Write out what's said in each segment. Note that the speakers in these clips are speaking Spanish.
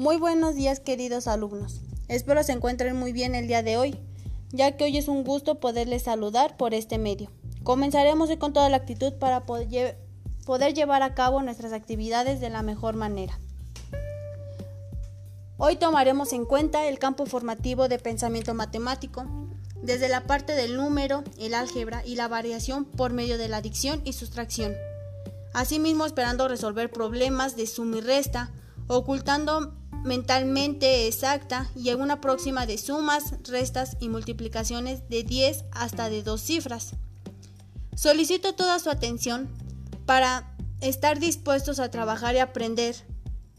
Muy buenos días queridos alumnos. Espero se encuentren muy bien el día de hoy, ya que hoy es un gusto poderles saludar por este medio. Comenzaremos con toda la actitud para poder, llevar a cabo nuestras actividades de la mejor manera. Hoy tomaremos en cuenta el campo formativo de pensamiento matemático, desde la parte del número, el álgebra y la variación por medio de la adicción y sustracción. Asimismo, esperando resolver problemas de suma y resta, ocultando mentalmente exacta y alguna próxima de sumas, restas y multiplicaciones de 10 hasta de dos cifras. Solicito toda su atención para estar dispuestos a trabajar y aprender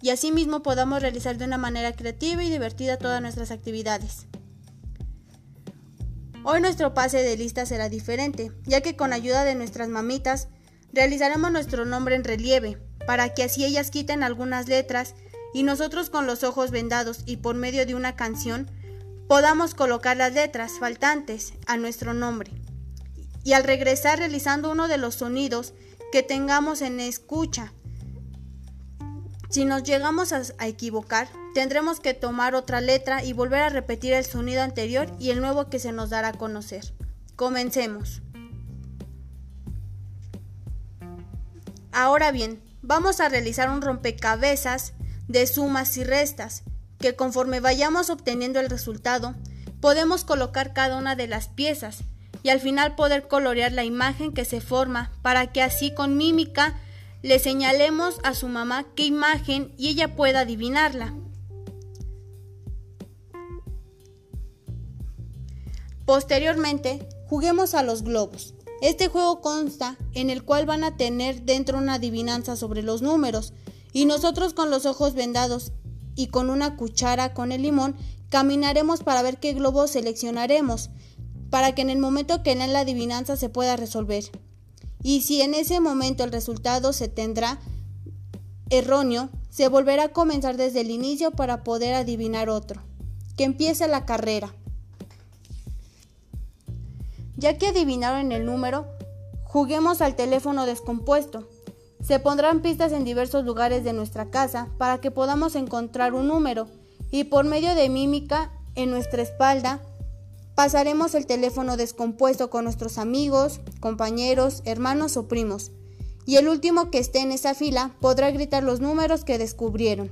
y asimismo podamos realizar de una manera creativa y divertida todas nuestras actividades. Hoy nuestro pase de lista será diferente, ya que con ayuda de nuestras mamitas realizaremos nuestro nombre en relieve, para que así ellas quiten algunas letras y nosotros con los ojos vendados y por medio de una canción podamos colocar las letras faltantes a nuestro nombre. Y al regresar realizando uno de los sonidos que tengamos en escucha, si nos llegamos a, equivocar, tendremos que tomar otra letra y volver a repetir el sonido anterior y el nuevo que se nos dará a conocer. Comencemos. Ahora bien, vamos a realizar un rompecabezas de sumas y restas, que conforme vayamos obteniendo el resultado, podemos colocar cada una de las piezas y al final poder colorear la imagen que se forma para que así con mímica le señalemos a su mamá qué imagen y ella pueda adivinarla. Posteriormente, juguemos a los globos. Este juego consta en el cual van a tener dentro una adivinanza sobre los números y nosotros con los ojos vendados y con una cuchara con el limón caminaremos para ver qué globo seleccionaremos, para que en el momento que en la adivinanza se pueda resolver. Y si en ese momento el resultado se tendrá erróneo, se volverá a comenzar desde el inicio para poder adivinar otro. Que empiece la carrera. Ya que adivinaron el número, juguemos al teléfono descompuesto. Se pondrán pistas en diversos lugares de nuestra casa para que podamos encontrar un número y por medio de mímica en nuestra espalda pasaremos el teléfono descompuesto con nuestros amigos, compañeros, hermanos o primos. Y el último que esté en esa fila podrá gritar los números que descubrieron.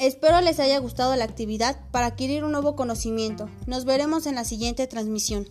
Espero les haya gustado la actividad para adquirir un nuevo conocimiento. Nos veremos en la siguiente transmisión.